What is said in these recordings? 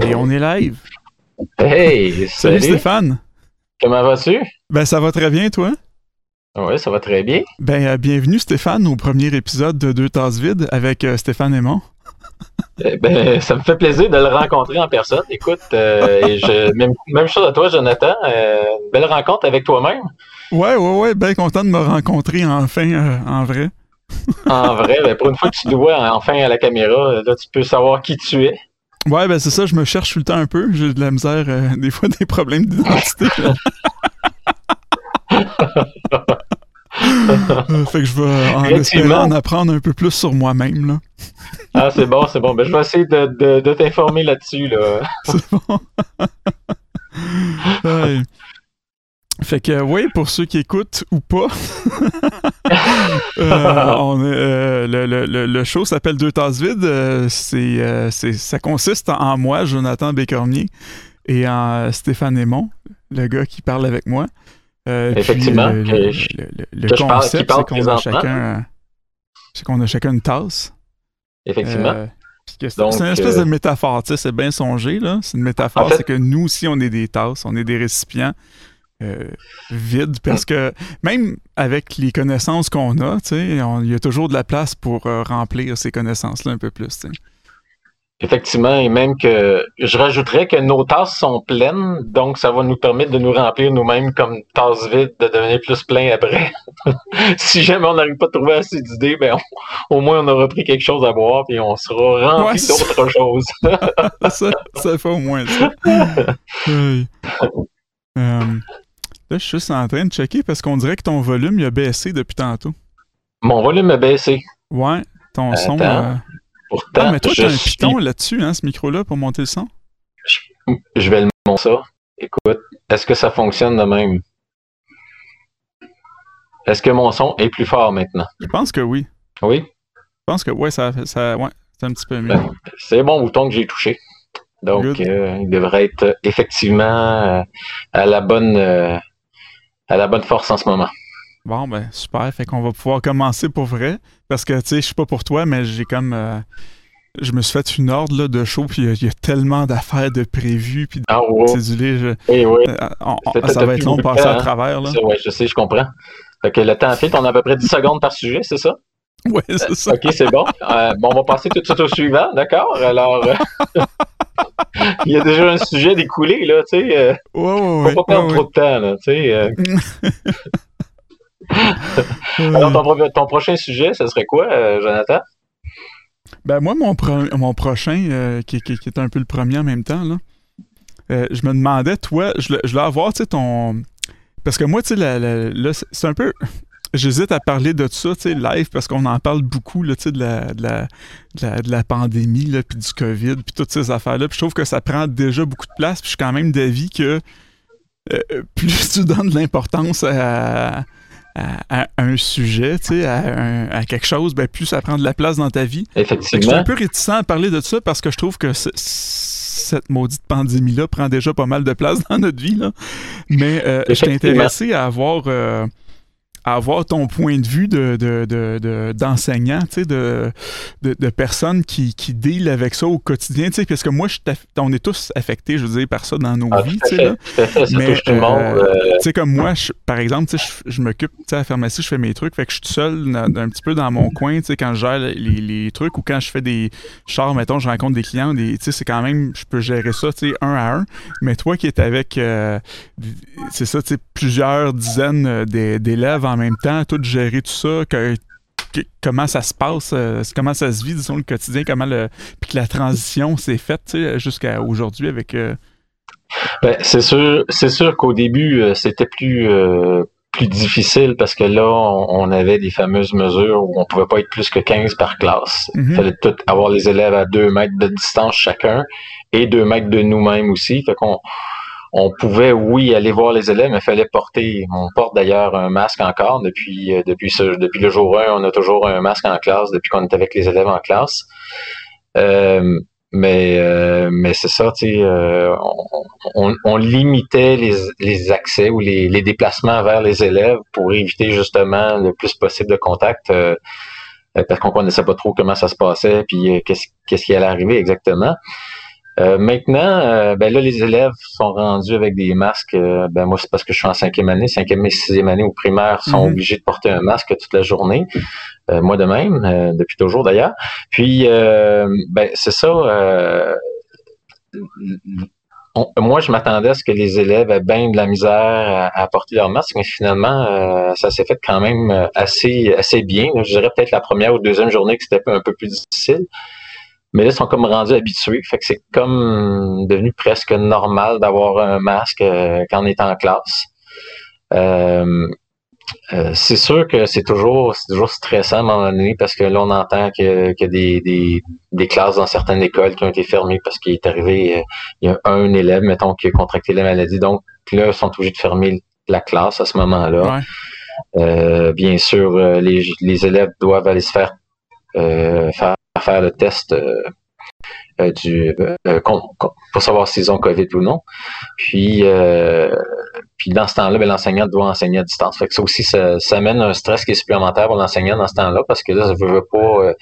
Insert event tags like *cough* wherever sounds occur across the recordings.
Et on est live. Hey, Salut, Stéphane. Comment vas-tu? Ben ça va très bien, toi? Oui, ça va très bien. Ben euh, bienvenue Stéphane au premier épisode de Deux tasses vides avec euh, Stéphane Aymon. *laughs* Eh ben, ça me fait plaisir de le rencontrer en personne. Écoute, euh, et je, *laughs* même, même chose à toi, Jonathan. Euh, belle rencontre avec toi-même. Ouais, ouais, ouais. Bien content de me rencontrer enfin en vrai. En vrai, ben, pour une fois que tu te vois enfin à la caméra, là, tu peux savoir qui tu es. Ouais, ben c'est ça, je me cherche tout le temps un peu. J'ai de la misère, euh, des fois des problèmes d'identité. Euh, fait que je vais en espérant en apprendre un peu plus sur moi-même. là. Ah, c'est bon, c'est bon. Ben, je vais essayer de, de- de t'informer là-dessus. Là. *laughs* C'est bon. *laughs* Ouais. Fait que oui, pour ceux qui écoutent ou pas, *laughs* euh, on euh, le, le- le- show s'appelle Deux tasses vides. Euh, c'est, c'est- ça consiste en moi, Jonathan Bécormier, et en Stéphane Aymon, le gars qui parle avec moi. Puis, Effectivement, le, je concept, parle c'est qu'on a chacun, c'est qu'on a chacun une tasse. Effectivement. C'est une espèce de métaphore, tu sais, c'est bien songé, là. C'est une métaphore, En fait- c'est que nous aussi, on est des tasses, on est des récipients euh, vides, parce que même avec les connaissances qu'on a, il y a toujours de la place pour euh, remplir ces connaissances-là un peu plus. Effectivement, et même que je rajouterais que nos tasses sont pleines, donc ça va nous permettre de nous remplir nous-mêmes comme tasses vides, de devenir plus plein après. *laughs* si jamais on n'arrive pas à trouver assez d'idées, ben on- au moins on aura pris quelque chose à boire puis on sera rempli Ouais, d'autres choses. *laughs* ça, ça fait au moins ça. *laughs* Oui. Euh, là, je suis juste en train de checker parce qu'on dirait que ton volume il a baissé depuis tantôt. Mon volume a baissé. Ouais, ton son. Euh, Pourtant, Ah, mais toi, t'as un suis- piton là-dessus, hein, ce micro-là, pour monter le son? je vais le monter ça. Écoute, est-ce que ça fonctionne de même? Est-ce que mon son est plus fort maintenant? Je pense que oui. Oui? Je pense que ouais, ça, ça ouais, c'est un petit peu mieux. Ben, C'est bon bouton que j'ai touché. Donc, euh, il devrait être effectivement euh, à la bonne euh, à la bonne force en ce moment. Bon, ben super. Fait qu'on va pouvoir commencer pour vrai. Parce que, tu sais, je suis pas pour toi, mais j'ai comme. euh, je me suis fait une ordre là, de show, puis il y a- il y, a tellement d'affaires de prévues, puis de Ah cédulés. je- oui, oui. euh, on- on- T'as- ça va être long de passer à hein. travers. Là. Ouais, je sais, je comprends. Fait que le temps file, on a à peu près 10 secondes par sujet, c'est ça? Ouais, c'est ça. OK, c'est bon. Euh, bon, on va passer tout de suite au suivant, d'accord? Alors, euh, *laughs* il y a déjà un sujet découlé, là, tu sais. euh, Ouais, ouais, faut pas perdre trop de temps, là, tu sais. euh. *laughs* Alors, ton, pro- ton prochain sujet, ce serait quoi, euh, Jonathan? Ben moi, mon, pro- mon prochain, euh, qui, qui- qui est un peu le premier en même temps, là, je me demandais, toi, je, je voulais avoir, tu sais, ton... Parce que moi, tu sais, là, c'est un peu... J'hésite à parler de ça, tu sais, live, parce qu'on en parle beaucoup, là, tu sais, de la, de, la, de, la, de la pandémie, là, puis du COVID, puis toutes ces affaires-là. Puis je trouve que ça prend déjà beaucoup de place, puis je suis quand même d'avis que euh, plus *laughs* tu donnes de l'importance à, à- à un sujet, tu sais, à, un- à quelque chose, ben plus ça prend de la place dans ta vie. Que je suis Effectivement. un peu réticent à parler de ça parce que je trouve que ce- cette maudite pandémie-là prend déjà pas mal de place *laughs* dans notre vie. Là. Mais euh, je suis Effectivement. intéressé à avoir, euh, avoir ton point de vue de, de- de- de- d'enseignant, de, de, de personnes qui, qui deal avec ça au quotidien. Parce que moi, je on est tous affectés, je veux dire, par ça dans nos Ah, vies. là. fait, ça Mais, tout le monde. euh, euh, comme moi, je- par exemple, je, je m'occupe, à la pharmacie, je fais mes trucs, fait que je suis tout seul dans- un petit peu dans mon coin, quand je gère les, les trucs ou quand je fais des chars, mettons, je rencontre des clients, des, c'est quand même, je peux gérer ça, un à un. Mais toi qui es avec, euh, c'est ça, plusieurs dizaines euh, d'é- d'élèves en même temps, tout gérer tout ça, que- que- comment ça se passe, euh, comment ça se vit, disons, le quotidien, comment le, puis que la transition s'est faite, jusqu'à aujourd'hui avec... euh, Ben, c'est sûr, c'est sûr qu'au début, euh, c'était plus, plus difficile parce que là, on, avait des fameuses mesures où on pouvait pas être plus que 15 par classe. Mhm. Il fallait tout avoir les élèves à 2 mètres de distance chacun et 2 mètres de nous-mêmes aussi. Fait qu'on on pouvait, oui, aller voir les élèves, mais il fallait porter, on porte d'ailleurs un masque encore depuis, euh, le jour 1, on a toujours un masque en classe depuis qu'on est avec les élèves en classe. Euh, mais euh, mais c'est ça, on, on, limitait les, accès ou les, déplacements vers les élèves pour éviter justement le plus possible de contact parce qu'on connaissait pas trop comment ça se passait puis qu'est-ce qu'est-ce qui allait arriver exactement. Euh, maintenant, euh, ben là, les élèves sont rendus avec des masques. Euh, ben moi, c'est parce que je suis en cinquième année, cinquième et sixième année au primaire sont mhm. obligés de porter un masque toute la journée. moi de même, depuis toujours d'ailleurs. Puis, ben c'est ça. moi, je m'attendais à ce que les élèves aient bien de la misère à, porter leur masque, mais finalement, ça s'est fait quand même assez assez bien. Je dirais peut-être la première ou deuxième journée que c'était un peu plus difficile. Mais là, ils sont comme rendus habitués. Fait que c'est comme devenu presque normal d'avoir un masque euh, quand on est en classe. Euh, euh, c'est sûr que c'est toujours, toujours stressant à un moment donné parce que là, on entend qu'il y a des, des, classes dans certaines écoles qui ont été fermées parce qu'il est arrivé, il y a un élève, mettons, qui a contracté la maladie. Donc là, ils sont obligés de fermer la classe à ce moment-là. bien sûr, les, les élèves doivent aller se faire, faire faire le test euh, euh, du, euh, pour savoir s'ils ont COVID ou non. Puis, puis dans ce temps-là, ben, l'enseignant doit enseigner à distance. Fait que ça aussi, ça, ça amène un stress qui est supplémentaire pour l'enseignant dans ce temps-là, parce que là, ça veut, pas.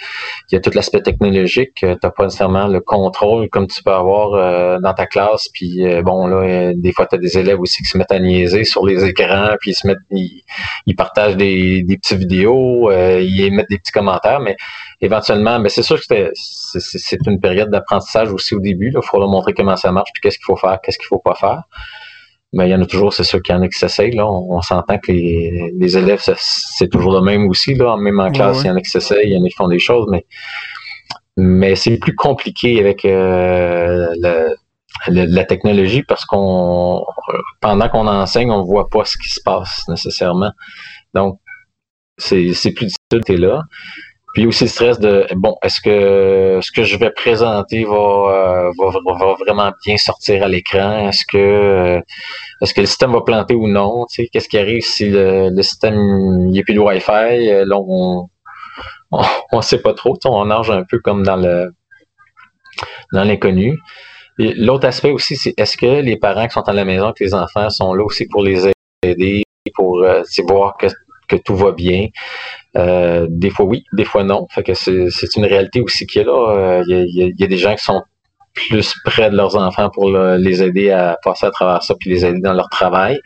il y a tout l'aspect technologique. tu n'as pas nécessairement le contrôle comme tu peux avoir dans ta classe. Puis bon, là, des fois, tu as des élèves aussi qui se mettent à niaiser sur les écrans, puis ils se mettent, ils, partagent des, des petites vidéos, ils émettent des petits commentaires, mais éventuellement, mais c'est sûr que c'est une période d'apprentissage aussi au début. Il faut leur montrer comment ça marche, puis qu'est-ce qu'il faut faire, qu'est-ce qu'il faut pas faire. Mais il y en a toujours, c'est sûr qu'il y en a qui s'essayent. Là. On, s'entend que les, élèves, c'est toujours le même aussi. Là. Même en classe, il y en a qui s'essayent, il y en a qui font des choses, mais, mais c'est plus compliqué avec euh, la, technologie parce qu'on pendant qu'on enseigne, on voit pas ce qui se passe nécessairement. Donc, c'est plus difficile, là. Puis aussi le stress de bon, est-ce que ce que je vais présenter va, euh, va, vraiment bien sortir à l'écran? Est-ce que euh, est-ce que le système va planter ou non? Tu sais, qu'est-ce qui arrive si le, système il n'y a plus de Wi-Fi? Euh, là, on on, sait pas trop. On nage un peu comme dans le dans l'inconnu. L'autre aspect aussi, c'est est-ce que les parents qui sont à la maison avec les enfants sont là aussi pour les aider, pour euh, voir que, que tout va bien? Euh, des fois oui, des fois non. Que c'est une réalité aussi qui est là. Il euh, y, a, des gens qui sont plus près de leurs enfants pour les aider à passer à travers ça puis les aider dans leur travail.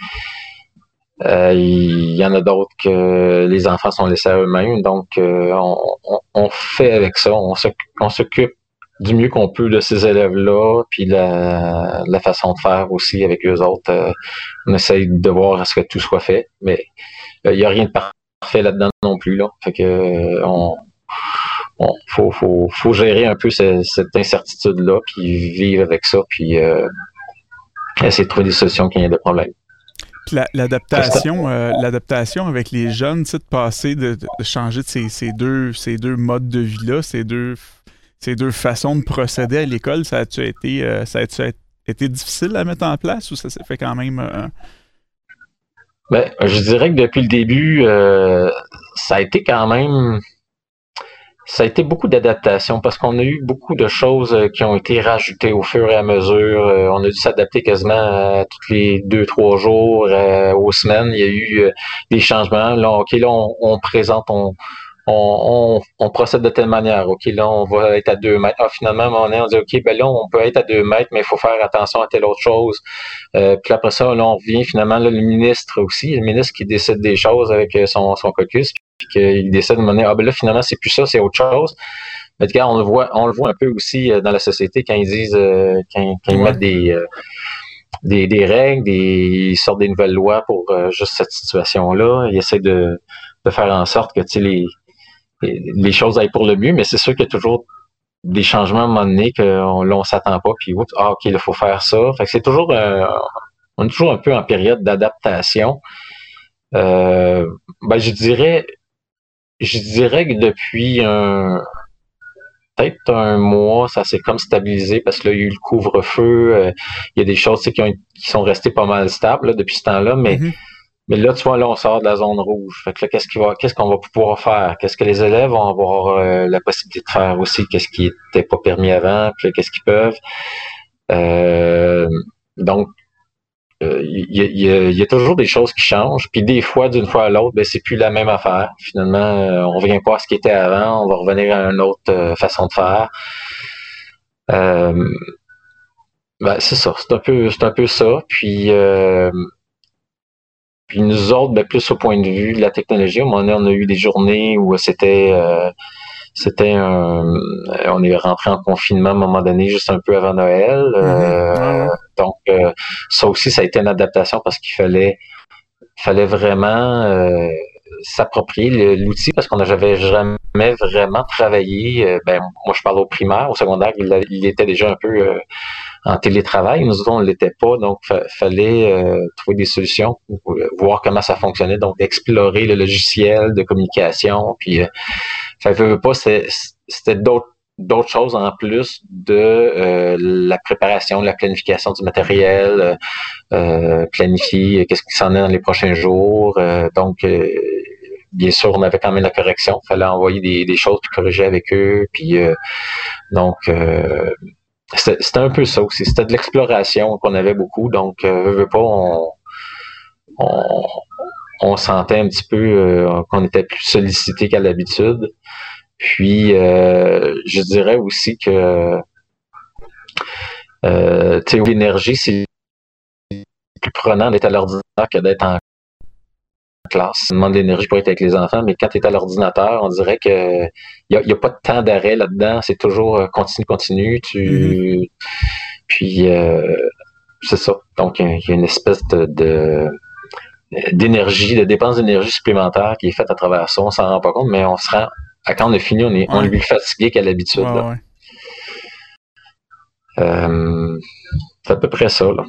Euh, il y en a d'autres que les enfants sont laissés à eux-mêmes. Donc, on, fait avec ça. On s'occupe du mieux qu'on peut de ces élèves-là, puis la, la, façon de faire aussi avec eux autres. on essaye de voir à ce que tout soit fait, mais il n'y a rien de parfait fait là-dedans non plus. Là. Fait que euh, faut, faut, faut, gérer un peu cette, incertitude-là, puis vivre avec ça, puis euh, essayer de trouver des solutions quand il y a des problèmes. L'adaptation, euh, l'adaptation avec les jeunes, de passer, de, changer de ces, ces, deux, ces deux modes de vie-là, ces deux, ces deux façons de procéder à l'école, ça a-tu été, ça a été difficile à mettre en place ou ça s'est fait quand même ben, je dirais que depuis le début, euh, ça a été quand même. Ça a été beaucoup d'adaptation parce qu'on a eu beaucoup de choses euh, qui ont été rajoutées au fur et à mesure. Euh, on a dû s'adapter quasiment tous les deux, trois jours, aux semaines. Il y a eu des changements. Là, OK, là, on, on présente, on, on, procède de telle manière. OK, là, on va être à deux mètres. Ah, finalement, on, on dit, OK, ben là, on peut être à deux mètres, mais il faut faire attention à telle autre chose. Euh, puis après ça, là, on revient finalement, là, le ministre aussi, le ministre qui décide des choses avec euh, son, son caucus, puis qu'il décide de mener, ah, ben là, finalement, c'est plus ça, c'est autre chose. Mais cas, on le voit, on le voit un peu aussi euh, dans la société quand ils disent, quand, ils mettent des, des, règles, des, ils sortent des nouvelles lois pour juste cette situation-là. Ils essaient de, de faire en sorte que, les, les choses aillent pour le mieux, mais c'est sûr qu'il y a toujours des changements à un moment donné qu'on ne s'attend pas, puis ah, OK, il faut faire ça. Fait que c'est toujours euh, on est toujours un peu en période d'adaptation. Euh, ben, je dirais je dirais que depuis un peut-être un mois, ça s'est comme stabilisé parce que là, il y a eu le couvre-feu. Euh, il y a des choses qui, qui sont restées pas mal stables depuis ce temps-là, mais mm-hmm. Mais là, tu vois, là, on sort de la zone rouge. Fait que là, qu'est-ce qu'on va, pouvoir faire? Qu'est-ce que les élèves vont avoir euh, la possibilité de faire aussi? Qu'est-ce qui n'était pas permis avant? Puis qu'est-ce qu'ils peuvent? Euh, donc, euh, il y, a, toujours des choses qui changent. Puis des fois, d'une fois à l'autre, ben, c'est plus la même affaire. Finalement, on revient pas à ce qui était avant. On va revenir à une autre façon de faire. Ben, c'est ça, c'est un peu, c'est un peu ça. Puis, puis nous autres, ben, plus au point de vue de la technologie, on a eu des journées où c'était, euh, c'était un, on est rentré en confinement à un moment donné, juste un peu avant Noël. Mm-hmm. Donc, ça aussi, ça a été une adaptation parce qu'il fallait, fallait vraiment s'approprier l'outil parce qu'on n'avait jamais vraiment travaillé. Euh, ben, moi, je parle au primaire, au secondaire, il, était déjà un peu euh, en télétravail. Nous autres, on ne l'était pas, donc il fallait euh, trouver des solutions pour voir comment ça fonctionnait. Donc, explorer le logiciel de communication. Puis, ça veut pas, c'était d'autres d'autres choses en plus de la préparation, la planification du matériel, planifier qu'est-ce qui s'en est dans les prochains jours. donc, bien sûr, on avait quand même la correction. Il fallait envoyer des, choses puis corriger avec eux. Puis euh, donc euh, c'était un peu ça aussi. C'était de l'exploration qu'on avait beaucoup. Donc, euh, veux pas, on, on, sentait un petit peu qu'on était plus sollicité qu'à l'habitude. Puis je dirais aussi que euh, l'énergie, c'est plus prenant d'être à l'ordinateur que d'être en classe. Ça demande de l'énergie pour être avec les enfants, mais quand tu es à l'ordinateur, on dirait que il n'y a, pas de temps d'arrêt là-dedans. C'est toujours euh, continue, continue. Tu... Mm-hmm. Puis euh, c'est ça. Donc, il y a une espèce de, d'énergie, de dépense d'énergie supplémentaire qui est faite à travers ça. On s'en rend pas compte, mais on se rend. À quand on a fini, on est, on est plus fatigué qu'à l'habitude. Euh, c'est à peu près ça. Là.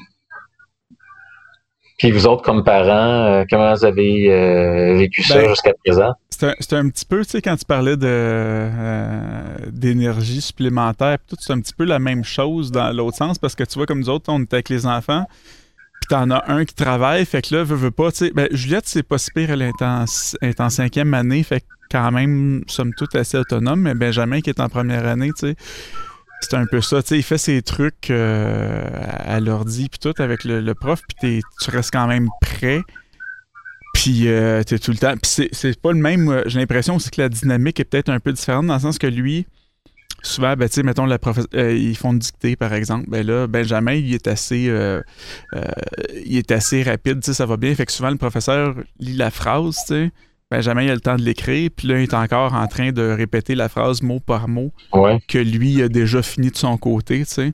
Puis vous autres, comme parents, euh, comment vous avez euh, vécu ça ben, jusqu'à présent? C'est un, petit peu, tu sais, quand tu parlais de euh, d'énergie supplémentaire, tout, c'est un petit peu la même chose dans l'autre sens, parce que tu vois, comme nous autres, on était avec les enfants, puis t'en as un qui travaille, fait que là, veut, veut pas, tu sais, ben, Juliette, c'est pas si pire, elle est en, est en cinquième année, fait quand même, somme toute, assez autonome, mais Benjamin qui est en première année, tu sais, c'est un peu ça, tu sais, il fait ses trucs euh, à l'ordi puis tout avec le, prof, puis tu restes quand même prêt. Puis euh, tu es tout le temps. Puis c'est pas le même. Euh, j'ai l'impression aussi que la dynamique est peut-être un peu différente dans le sens que lui, souvent, ben, tu sais, mettons, la ils font une dictée, par exemple. Ben là, Benjamin, il est assez, il est assez rapide, tu sais, ça va bien. Fait que souvent, le professeur lit la phrase, tu sais. Benjamin il a le temps de l'écrire, puis là, il est encore en train de répéter la phrase mot par mot que lui a déjà fini de son côté, tu sais.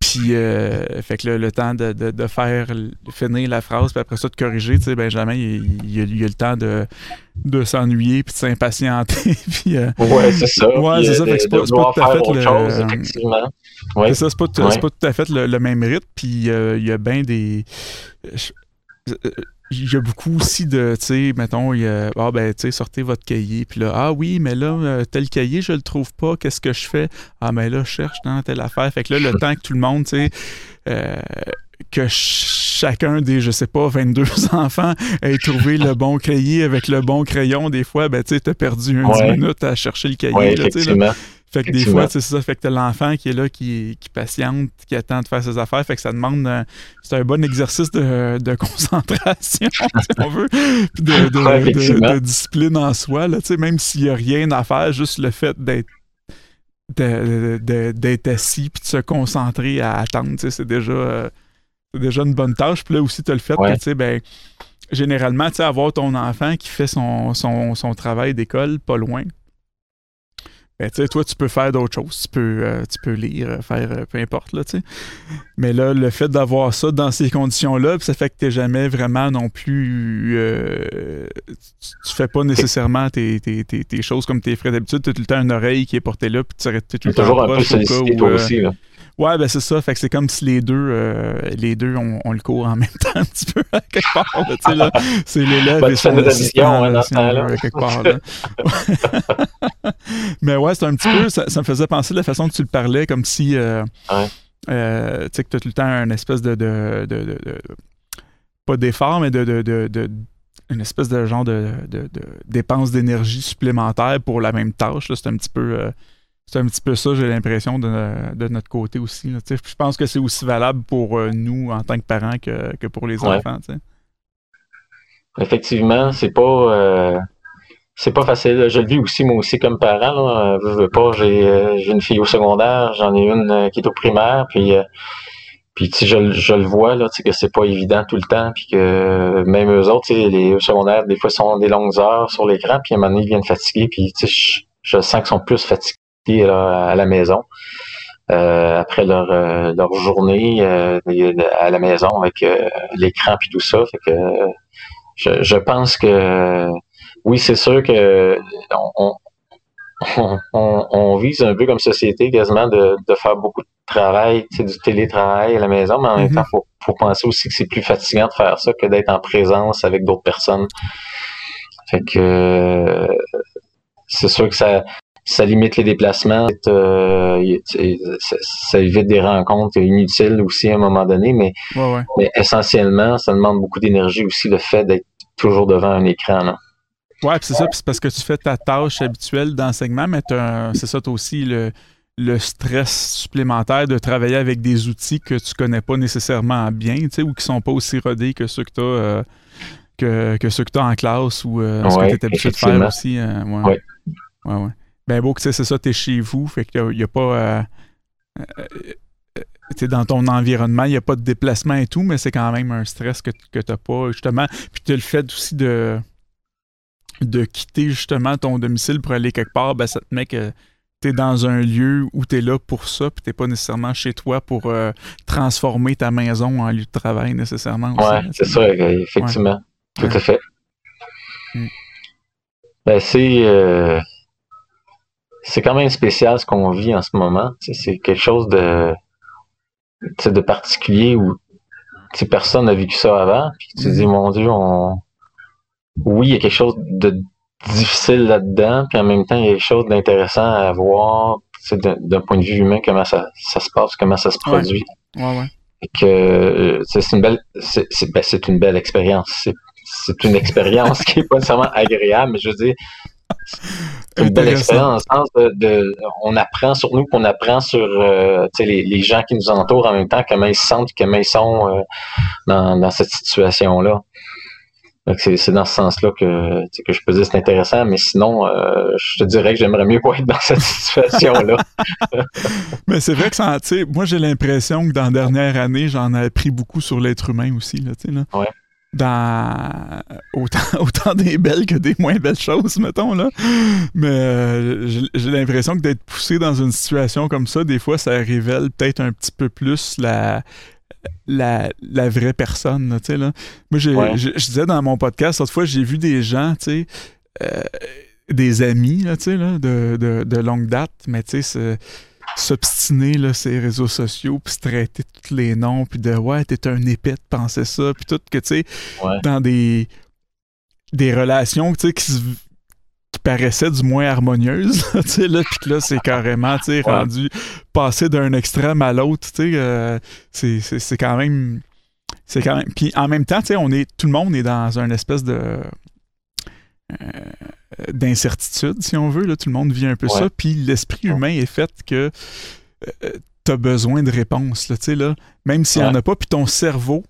Puis, euh, fait que le temps de, de, faire finir la phrase, puis après ça, de corriger, tu sais, Benjamin, il, il, a, le temps de, de s'ennuyer, puis de s'impatienter. *laughs* puis, euh, ouais, c'est ça. Ouais, c'est ça. Fait que c'est pas, tout à fait le. Chose, effectivement. Ouais. C'est ça, c'est pas, pas, tout à fait le, même rythme, puis euh, il y a bien des il y a beaucoup aussi de, tu sais, mettons, il y a, ah ben, tu sais, sortez votre cahier, puis là, ah oui, mais là, euh, tel cahier, je le trouve pas, qu'est-ce que je fais? Ah, mais là, je cherche dans telle affaire. Fait que là, le temps que tout le monde, tu sais, euh, que chacun des, je sais pas, 22 *laughs* enfants ait trouvé le bon cahier avec le bon crayon, des fois, ben, tu sais, t'as perdu une 10 minutes à chercher le cahier, là, fait que des fois, c'est ça. Fait que t'as l'enfant qui est là, qui, qui, patiente, qui attend de faire ses affaires. Fait que ça demande. C'est un bon exercice de, de concentration, *laughs* si on veut. de, de, discipline en soi. Là, même s'il n'y a rien à faire, juste le fait d'être d'être assis puis de se concentrer à attendre, c'est déjà, euh, déjà une bonne tâche. Puis là aussi, tu as le fait que, tu sais, ben, généralement, tu sais, avoir ton enfant qui fait son, son, son travail d'école pas loin, ben, toi, tu peux faire d'autres choses. Tu peux, euh, tu peux lire, euh, faire euh, peu importe. Là, Mais là, le fait d'avoir ça dans ces conditions-là, ça fait que tu n'es jamais vraiment non plus. tu, fais pas nécessairement tes, tes, tes, choses comme tes frais d'habitude. Tu as tout le temps une oreille qui est portée là, puis tu arrêtes tout le temps. toujours un peu sollicité, toi aussi. Là. Ouais, ben c'est ça. Fait que c'est comme si les deux, euh, les deux ont, le cours en même *laughs* temps un petit peu à quelque part. Là, là. C'est l'élève et son assistant hein, quelque part. Là. *laughs* Mais ouais, c'est un petit peu, ça, me faisait penser de la façon que tu le parlais, comme si, euh, euh, tu sais, que tu as tout le temps un espèce de, de, de, de pas d'effort, mais de, de, une espèce de genre de, de, dépense d'énergie supplémentaire pour la même tâche. C'est un petit peu c'est un petit peu ça, j'ai l'impression, de, notre côté aussi. Je pense que c'est aussi valable pour euh, nous en tant que parents que, pour les enfants. Effectivement, c'est pas euh, c'est pas facile. Je le vis aussi, moi aussi, comme parent. Je veux pas, euh, j'ai une fille au secondaire, j'en ai une qui est au primaire, puis puis je, je, le vois là, que c'est pas évident tout le temps, puis que même eux autres, les secondaires, des fois, sont des longues heures sur l'écran, puis à un moment donné, ils viennent fatigués, puis je, sens qu'ils sont plus fatigués là, à la maison. Euh, après leur, euh, leur journée euh, à la maison avec l'écran puis tout ça. Fait que je, je pense que oui, c'est sûr que on, on, *laughs* on, vise un peu comme société quasiment de, de faire beaucoup de travail, du télétravail à la maison, mais en même mm-hmm. temps, il faut, faut, penser aussi que c'est plus fatigant de faire ça que d'être en présence avec d'autres personnes. Fait que c'est sûr que ça, ça limite les déplacements, euh, ça, évite des rencontres inutiles aussi à un moment donné, mais, mais essentiellement, ça demande beaucoup d'énergie aussi le fait d'être toujours devant un écran. Là. Ouais, c'est ça, c'est parce que tu fais ta tâche habituelle d'enseignement, mais c'est ça, tu as aussi le, le stress supplémentaire de travailler avec des outils que tu connais pas nécessairement bien, tu sais, ou qui sont pas aussi rodés que ceux que tu as, euh, que, ceux que tu as en classe ou euh, ce que tu es habitué de faire aussi. ouais. Ouais, ouais ben beau que c'est ça, t'es chez vous, fait qu'il n'y a, pas. Euh, euh, dans ton environnement, il n'y a pas de déplacement et tout, mais c'est quand même un stress que, que tu n'as pas, justement. Puis tu as le fait aussi de, de quitter justement ton domicile pour aller quelque part, ben ça te met que tu es dans un lieu où tu es là pour ça, puis tu pas nécessairement chez toi pour euh, transformer ta maison en lieu de travail nécessairement. Oui, c'est ça, effectivement. Tout à fait. Ben, c'est c'est quand même spécial ce qu'on vit en ce moment. C'est quelque chose de, de particulier où personne n'a vécu ça avant. Puis tu te dis, mm-hmm. mon Dieu, on... oui, il y a quelque chose de difficile là-dedans, puis en même temps, il y a quelque chose d'intéressant à voir d'un point de vue humain, comment ça, ça, se passe, comment ça se produit. Ouais. Ouais, Et que c'est une belle c'est ben, une belle expérience. C'est une *laughs* expérience qui est pas nécessairement agréable, mais je veux dire, c'est une belle expérience de, on apprend sur nous, qu'on apprend sur euh, les, les, gens qui nous entourent en même temps, comment ils se sentent, comment ils sont euh, dans, dans, cette situation-là. C'est dans ce sens-là que, que je peux dire c'est intéressant, mais sinon, euh, je te dirais que j'aimerais mieux pas être dans cette situation-là. *laughs* *laughs* mais c'est vrai que ça, moi j'ai l'impression que dans la dernière année, j'en ai appris beaucoup sur l'être humain aussi. Là, là. Ouais dans autant, *laughs* autant des belles que des moins belles choses, mettons, là. Mais euh, j'ai l'impression que d'être poussé dans une situation comme ça, des fois, ça révèle peut-être un petit peu plus la, la, la vraie personne, tu sais, là. Moi, je, disais dans mon podcast, cette fois, j'ai vu des gens, tu sais, euh, des amis, tu sais, là, de, de, de longue date, mais tu sais, s'obstiner là ces réseaux sociaux puis se traiter tous les noms puis de ouais t'es un épée de penser ça puis tout que tu sais dans des des relations tu sais qui, qui paraissaient du moins harmonieuses *laughs* tu sais là puis que là c'est carrément tu sais rendu passer d'un extrême à l'autre tu sais euh, c'est quand même c'est quand même puis en même temps tu sais on est tout le monde est dans un espèce de d'incertitude, si on veut. Là, tout le monde vit un peu ça. Puis l'esprit humain est fait que euh, tu as besoin de réponses. Là, là, même s'il n'y en a pas, puis ton cerveau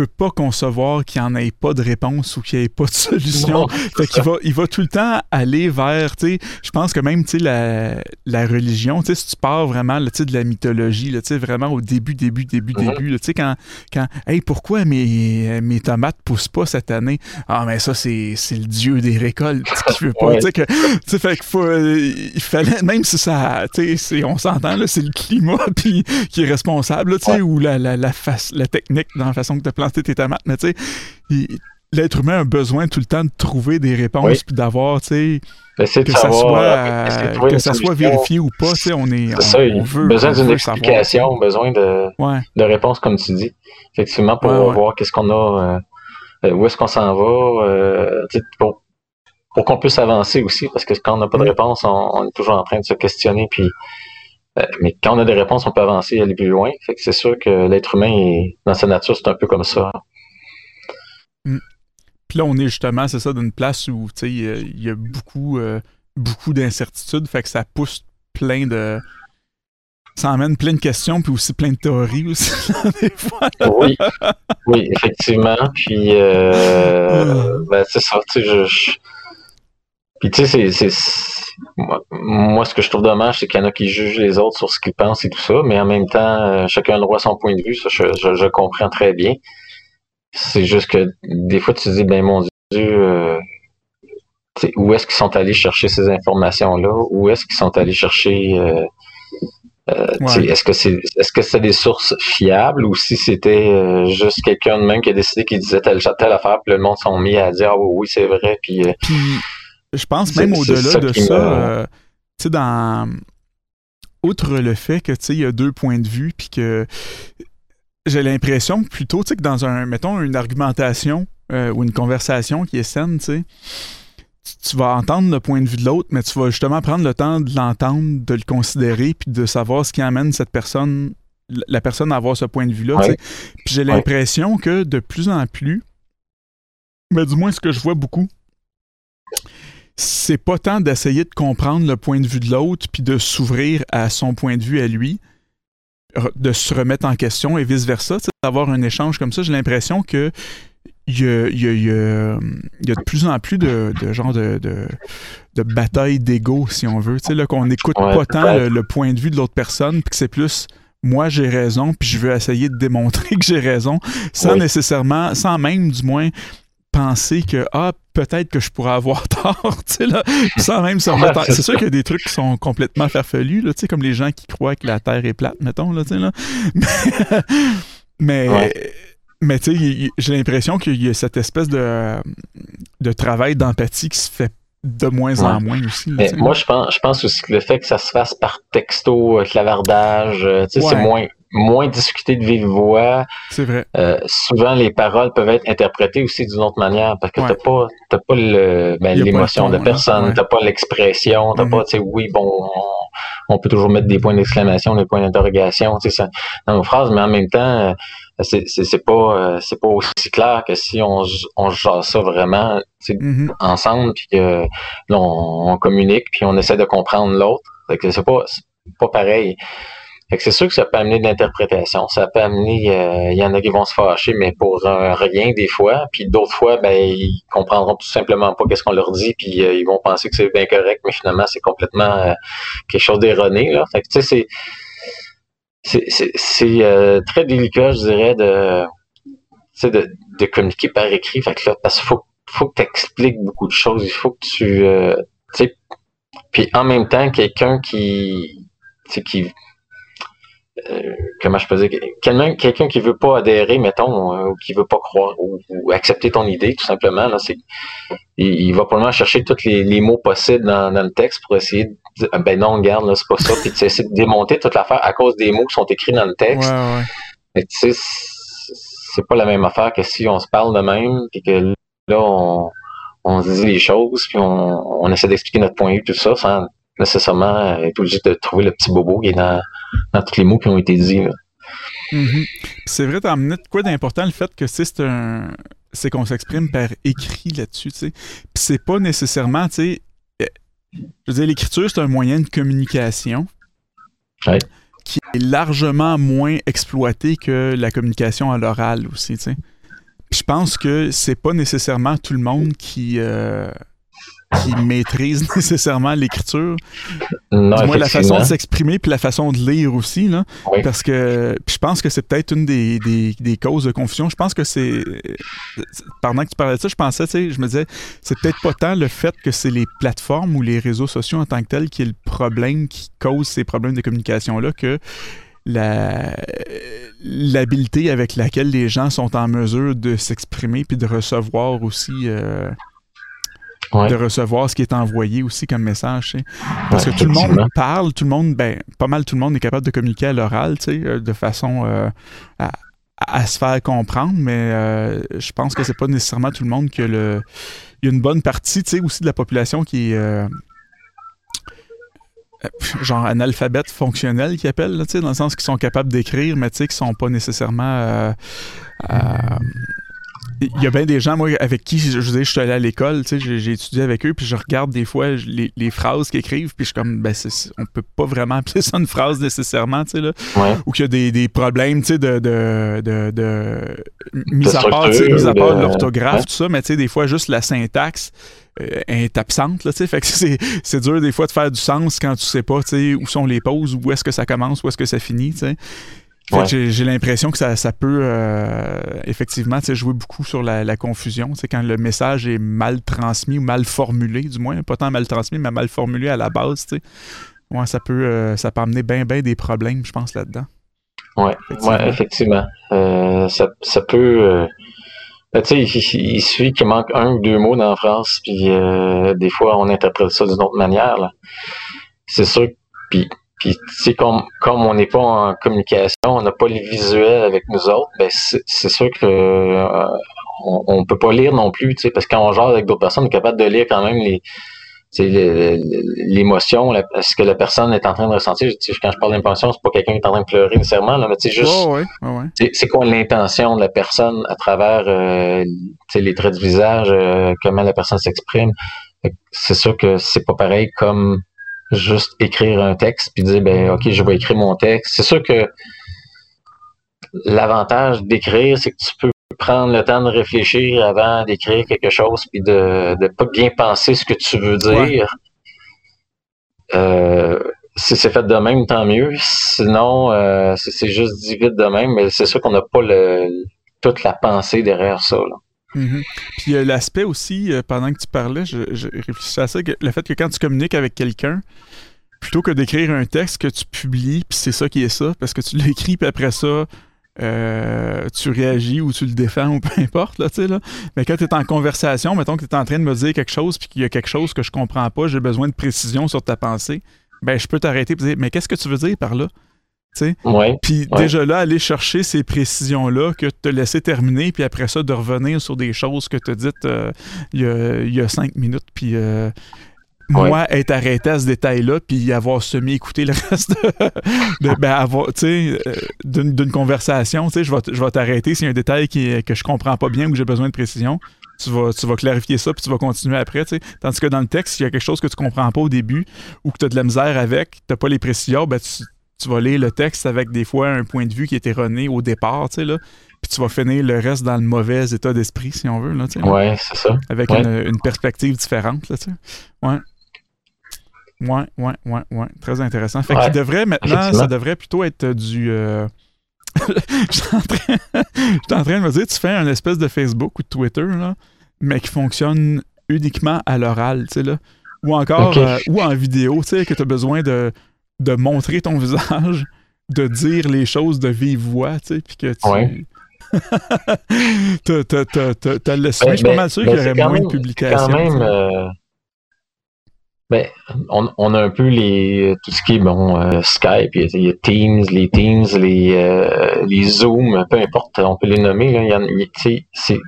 peut pas concevoir qu'il n'y en ait pas de réponse ou qu'il n'y ait pas de solution. fait qu'il va, il va tout le temps aller vers, tu sais, je pense que même, tu sais, la, la religion, tu sais, si tu pars vraiment, tu sais, de la mythologie, tu sais, vraiment au début, début, début, mm-hmm. début, tu sais, quand, quand, hey, pourquoi mes, mes tomates poussent pas cette année? Ah, mais ça, c'est, le dieu des récoltes qui veut pas, tu sais, que, tu sais, fait qu'il faut, euh, il fallait, même si ça, tu sais, on s'entend, là, c'est le climat, puis qui est responsable, tu sais, ou la, la, la, face, la technique dans la façon que tu planter tes tomates, mais tu sais, l'être humain a besoin tout le temps de trouver des réponses puis d'avoir, tu sais, que, ça soit, que ça soit vérifié ou pas, tu sais, on est. C'est ça, veut, besoin d'une explication, besoin de, de réponses, comme tu dis. Effectivement, pour voir qu'est-ce qu'on a, euh, où est-ce qu'on s'en va, euh, pour, pour qu'on puisse avancer aussi, parce que quand on n'a pas de réponse, on, est toujours en train de se questionner, puis euh, mais quand on a des réponses, on peut avancer et aller plus loin. Fait que c'est sûr que l'être humain, est, dans sa nature, c'est un peu comme ça. Mm. Puis là, on est justement, c'est ça, d'une place où il y, a beaucoup, euh, beaucoup d'incertitudes. Fait que ça pousse plein de. Ça emmène plein de questions, puis aussi plein de théories aussi, *laughs* des fois. oui, oui, effectivement. Puis, euh, *laughs* ben, c'est ça, je Puis tu sais, c'est, moi, ce que je trouve dommage, c'est qu'il y en a qui jugent les autres sur ce qu'ils pensent et tout ça, mais en même temps, euh, chacun a le droit à son point de vue, ça je, je, comprends très bien. C'est juste que des fois tu te dis, ben mon Dieu, euh, où est-ce qu'ils sont allés chercher ces informations-là? Où est-ce qu'ils sont allés chercher euh, Est-ce que c'est est-ce que c'est des sources fiables ou si c'était juste quelqu'un de même qui a décidé qu'il disait telle, telle affaire, puis le monde s'est mis à dire Ah oui, c'est vrai, puis je pense même au-delà de ça, euh, tu sais, dans. Outre le fait que, tu sais, il y a deux points de vue, puis que j'ai l'impression plutôt, tu sais, que dans un, mettons, une argumentation euh, ou une conversation qui est saine, tu sais, tu vas entendre le point de vue de l'autre, mais tu vas justement prendre le temps de l'entendre, de le considérer, puis de savoir ce qui amène cette personne, la personne à avoir ce point de vue-là. Puis j'ai l'impression que de plus en plus, mais du moins ce que je vois beaucoup, c'est pas tant d'essayer de comprendre le point de vue de l'autre puis de s'ouvrir à son point de vue à lui, de se remettre en question et vice-versa, d'avoir un échange comme ça. J'ai l'impression que il y, a, de plus en plus de, de genre de, de, bataille d'ego, si on veut. Là, qu'on n'écoute pas tant le, point de vue de l'autre personne, puis que c'est plus moi j'ai raison, puis je veux essayer de démontrer *laughs* que j'ai raison, sans nécessairement, sans même du moins penser que ah peut-être que je pourrais avoir *laughs* tort, tu sais là, sans même se remettre. *laughs* c'est sûr qu'il y a des trucs qui sont complètement farfelus là, tu sais comme les gens qui croient que la Terre est plate, mettons là, tu sais là. *laughs* Mais mais, tu sais, j'ai l'impression qu'il y a cette espèce de de travail d'empathie qui se fait de moins en moins aussi. Mais moi, je pense, je pense aussi que le fait que ça se fasse par texto, clavardage, euh, tu sais, c'est moins moins discuté de vive voix. C'est vrai. Euh, souvent, les paroles peuvent être interprétées aussi d'une autre manière parce que tu t'as pas, t'as pas le, ben, l'émotion de personne, t'as pas l'expression, t'as mm-hmm. pas, tu sais, oui, bon, on, peut toujours mettre des points d'exclamation, des points d'interrogation, tu sais, dans nos phrases, mais en même temps, c'est, c'est, pas, euh, c'est pas aussi clair que si on, on jase ça vraiment, mm-hmm. ensemble, puis que là, on, communique, puis on essaie de comprendre l'autre. que c'est pas, c'est pas pareil c'est sûr que ça peut amener de l'interprétation. Ça peut amener, euh, il y en a qui vont se fâcher, mais pour rien des fois. Puis d'autres fois, ben ils comprendront tout simplement pas qu'est-ce qu'on leur dit, puis euh, ils vont penser que c'est bien correct, mais finalement c'est complètement euh, quelque chose d'erroné. Là. Fait que tu sais, c'est c'est très délicat, je dirais, de de, de communiquer par écrit. Fait que là, parce qu'il faut faut que tu expliques beaucoup de choses. Il faut que tu, tu sais, puis en même temps, quelqu'un qui, qui euh, comment je peux dire, quelqu'un quelqu'un qui veut pas adhérer, mettons, euh, ou qui veut pas croire ou, accepter ton idée, tout simplement, là, c'est, il, va probablement chercher tous les, mots possibles dans, le texte pour essayer de dire, ben non, regarde, là, c'est pas ça, puis tu essaies de démonter toute l'affaire à cause des mots qui sont écrits dans le texte. tu sais, c'est pas la même affaire que si on se parle de même, puis que là, on, on se dit les choses, puis on, on essaie d'expliquer notre point de vue, tout ça, sans nécessairement être obligé de trouver le petit bobo qui est dans, dans tous les mots qui ont été dits. Mm-hmm. C'est vrai, t'as amené quoi d'important le fait que c'est un c'est qu'on s'exprime par écrit là-dessus, tu sais. Puis c'est pas nécessairement, tu sais, euh, je veux dire, l'écriture, c'est un moyen de communication qui est largement moins exploité que la communication à l'oral aussi, tu sais. Je pense que c'est pas nécessairement tout le monde qui, euh, qui maîtrise *laughs* nécessairement l'écriture. Du moins la façon de s'exprimer puis la façon de lire aussi. Là, Parce que je pense que c'est peut-être une des, des, des, causes de confusion. Je pense que c'est. Pendant que tu parlais de ça, je pensais, tu sais, je me disais, c'est peut-être pas tant le fait que c'est les plateformes ou les réseaux sociaux en tant que tels qui est le problème qui cause ces problèmes de communication-là que la l'habileté avec laquelle les gens sont en mesure de s'exprimer puis de recevoir aussi euh, de recevoir ce qui est envoyé aussi comme message. Parce que tout le monde parle, tout le monde, ben, pas mal tout le monde est capable de communiquer à l'oral, euh, de façon euh, à, se faire comprendre, mais euh, je pense que c'est pas nécessairement tout le monde que le. Il y a une bonne partie, aussi de la population qui est genre analphabète fonctionnel qui appellent, dans le sens qu'ils sont capables d'écrire, mais qui sont pas nécessairement il y a bien des gens, moi, avec qui, je, je, je suis allé à l'école, tu sais, j'ai étudié avec eux, puis je regarde des fois les, les phrases qu'ils écrivent, puis je suis comme, ben, on peut pas vraiment appeler ça une phrase nécessairement, tu sais, là. Ou qu'il y a des, des problèmes, tu sais, de, de, de, de, mis à part, mis à part l'orthographe, tout ça, mais tu sais, des fois, juste la syntaxe euh, est absente, là, tu sais. Fait que *laughs* c'est dur, des fois, de faire du sens quand tu sais pas, tu sais, où sont les pauses, où est-ce que ça commence, où est-ce que ça finit, tu sais. J'ai l'impression que ça, ça peut euh, effectivement jouer beaucoup sur la, la confusion. Quand le message est mal transmis ou mal formulé, du moins, pas tant mal transmis, mais mal formulé à la base, ouais, ça peut euh, ça peut amener bien ben des problèmes, je pense, là-dedans. Oui, effectivement. Ouais, effectivement. Euh, ça, ça, peut. Ben, il, il, suffit qu'il manque un ou deux mots dans la phrase, puis des fois, on interprète ça d'une autre manière. C'est sûr. Puis puis, tu comme, comme on n'est pas en communication, on n'a pas les visuels avec nous autres, ben c'est sûr que euh, on, peut pas lire non plus, tu sais, parce que quand on jase avec d'autres personnes, on est capable de lire quand même les l'émotion, ce que la personne est en train de ressentir. Quand je parle d'intention, c'est pas quelqu'un qui est en train de pleurer nécessairement, là, mais c'est juste, c'est quoi l'intention de la personne à travers euh, les traits de visage, euh, comment la personne s'exprime. C'est sûr que c'est pas pareil comme juste écrire un texte puis dire ben ok je vais écrire mon texte. C'est sûr que l'avantage d'écrire, c'est que tu peux prendre le temps de réfléchir avant d'écrire quelque chose puis de ne pas bien penser ce que tu veux dire. Euh, si c'est fait de même, tant mieux. Sinon, euh, c'est juste dit vite de même, mais c'est sûr qu'on n'a pas le, toute la pensée derrière ça. Là. Mm-hmm. Puis euh, l'aspect aussi, euh, pendant que tu parlais, je, je, réfléchissais à ça, le fait que quand tu communiques avec quelqu'un, plutôt que d'écrire un texte que tu publies, puis c'est ça qui est ça, parce que tu *laughs* l'écris, puis après ça, euh, tu réagis ou tu le défends *laughs* ou peu importe, là, tu sais, là. Mais quand tu es en conversation, mettons que tu es en train de me dire quelque chose, puis qu'il y a quelque chose que je comprends pas, j'ai besoin de précision sur ta pensée, ben je peux t'arrêter et dire, mais qu'est-ce que tu veux dire par là? Puis déjà là, aller chercher ces précisions-là que te laisser terminer, puis après ça, de revenir sur des choses que tu as dites euh, il, y a, cinq minutes, puis euh, moi, être arrêté à ce détail-là, puis avoir semi-écouté le *laughs* reste de, ben, avoir, euh, d'une conversation, je vais, je vais t'arrêter s'il y a un détail qui, que je comprends pas bien ou que j'ai besoin de précision. Tu vas, tu vas clarifier ça, puis tu vas continuer après. Tandis que dans le texte, s'il y a quelque chose que tu comprends pas au début ou que tu as de la misère avec, tu n'as pas les précisions, ben tu tu vas lire le texte avec des fois un point de vue qui est erroné au départ, tu sais, là. Puis tu vas finir le reste dans le mauvais état d'esprit, si on veut, là, tu sais. Ouais, c'est ça. Avec une, perspective différente, là, tu sais. Ouais. Ouais, ouais, ouais, ouais. Très intéressant. Fait qu'il devrait, maintenant, ça devrait plutôt être du... Euh... *laughs* je suis en, train... de me dire, tu fais un espèce de Facebook ou de Twitter, là, mais qui fonctionne uniquement à l'oral, tu sais, là. Ou encore, euh, ou en vidéo, tu sais, que tu as besoin de de montrer ton visage, de dire les choses de vive voix, tu sais, puis que tu... Ouais. *laughs* t'as le ben, je suis pas mal sûr ben, qu'il y aurait moins de publications. Quand même, euh, ben, on, on, a un peu les tout ce qui est bon euh, Skype, il y, a, Teams, les Teams, les, euh, les Zoom, peu importe, on peut les nommer. Là, il y a, c'est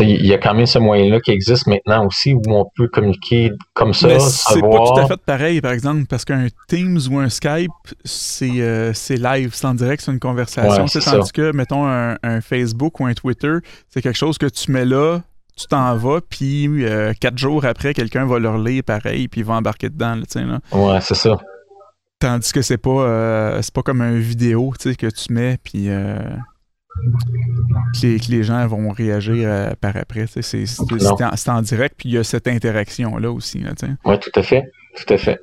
il y a quand même ce moyen-là qui existe maintenant aussi où on peut communiquer comme ça. Mais c'est pas tout à fait pareil, par exemple, parce qu'un Teams ou un Skype, c'est euh, live, c'est en direct, c'est une conversation. c'est tandis que, mettons, un, Facebook ou un Twitter, c'est quelque chose que tu mets là, tu t'en vas, puis euh, quatre jours après, quelqu'un va le relire pareil, puis il va embarquer dedans. Là, là. Ouais, c'est ça. Tandis que c'est pas, euh, pas comme un vidéo que tu mets, puis que les, gens vont réagir euh, par après. C'est en, direct, puis il y a cette interaction-là aussi. Oui, tout à fait. Tout à fait.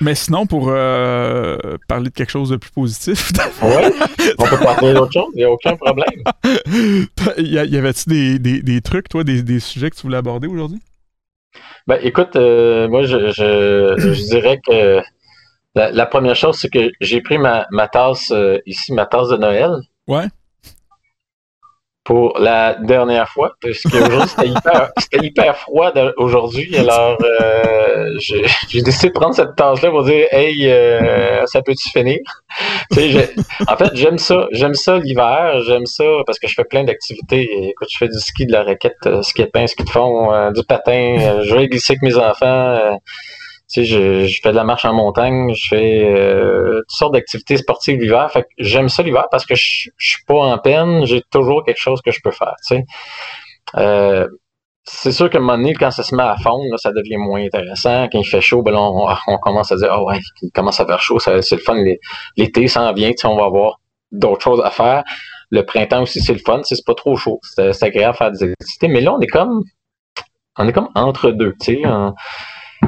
Mais sinon, pour euh, parler de quelque chose de plus positif. *laughs* oui, on peut parler d'autre chose, il n'y a aucun problème. *laughs* y, avait-tu des, des, des, trucs, toi, des, des, sujets que tu voulais aborder aujourd'hui? Ben, écoute, euh, moi, je, je, je, dirais que la, première chose, c'est que j'ai pris ma, ma tasse, ici, ma tasse de Noël. Ouais. Pour la dernière fois, parce qu'aujourd'hui, c'était hyper, *laughs* hyper, froid aujourd'hui. Alors, euh, j'ai décidé de prendre cette tasse-là pour dire Hey, euh, ça peut-tu finir? en fait, j'aime ça. J'aime ça l'hiver. J'aime ça parce que je fais plein d'activités. Écoute, je fais du ski, de la raquette, euh, ski de pain, ski de fond, du patin. je vais glisser avec mes enfants sais, je, je, fais de la marche en montagne, je fais euh, toutes sortes d'activités sportives l'hiver. Fait j'aime ça l'hiver parce que je, je suis pas en peine, j'ai toujours quelque chose que je peux faire. Tu sais. Euh, c'est sûr qu'à un moment donné, quand ça se met à fondre, là, ça devient moins intéressant. Quand il fait chaud, ben là, on, commence à dire Ah ouais, il commence à faire chaud, c'est le fun. L'été s'en vient, on va avoir d'autres choses à faire. Le printemps aussi, c'est le fun, c'est pas trop chaud. C'est agréable de faire des activités. Mais là, on est comme on est comme entre deux, tu sais.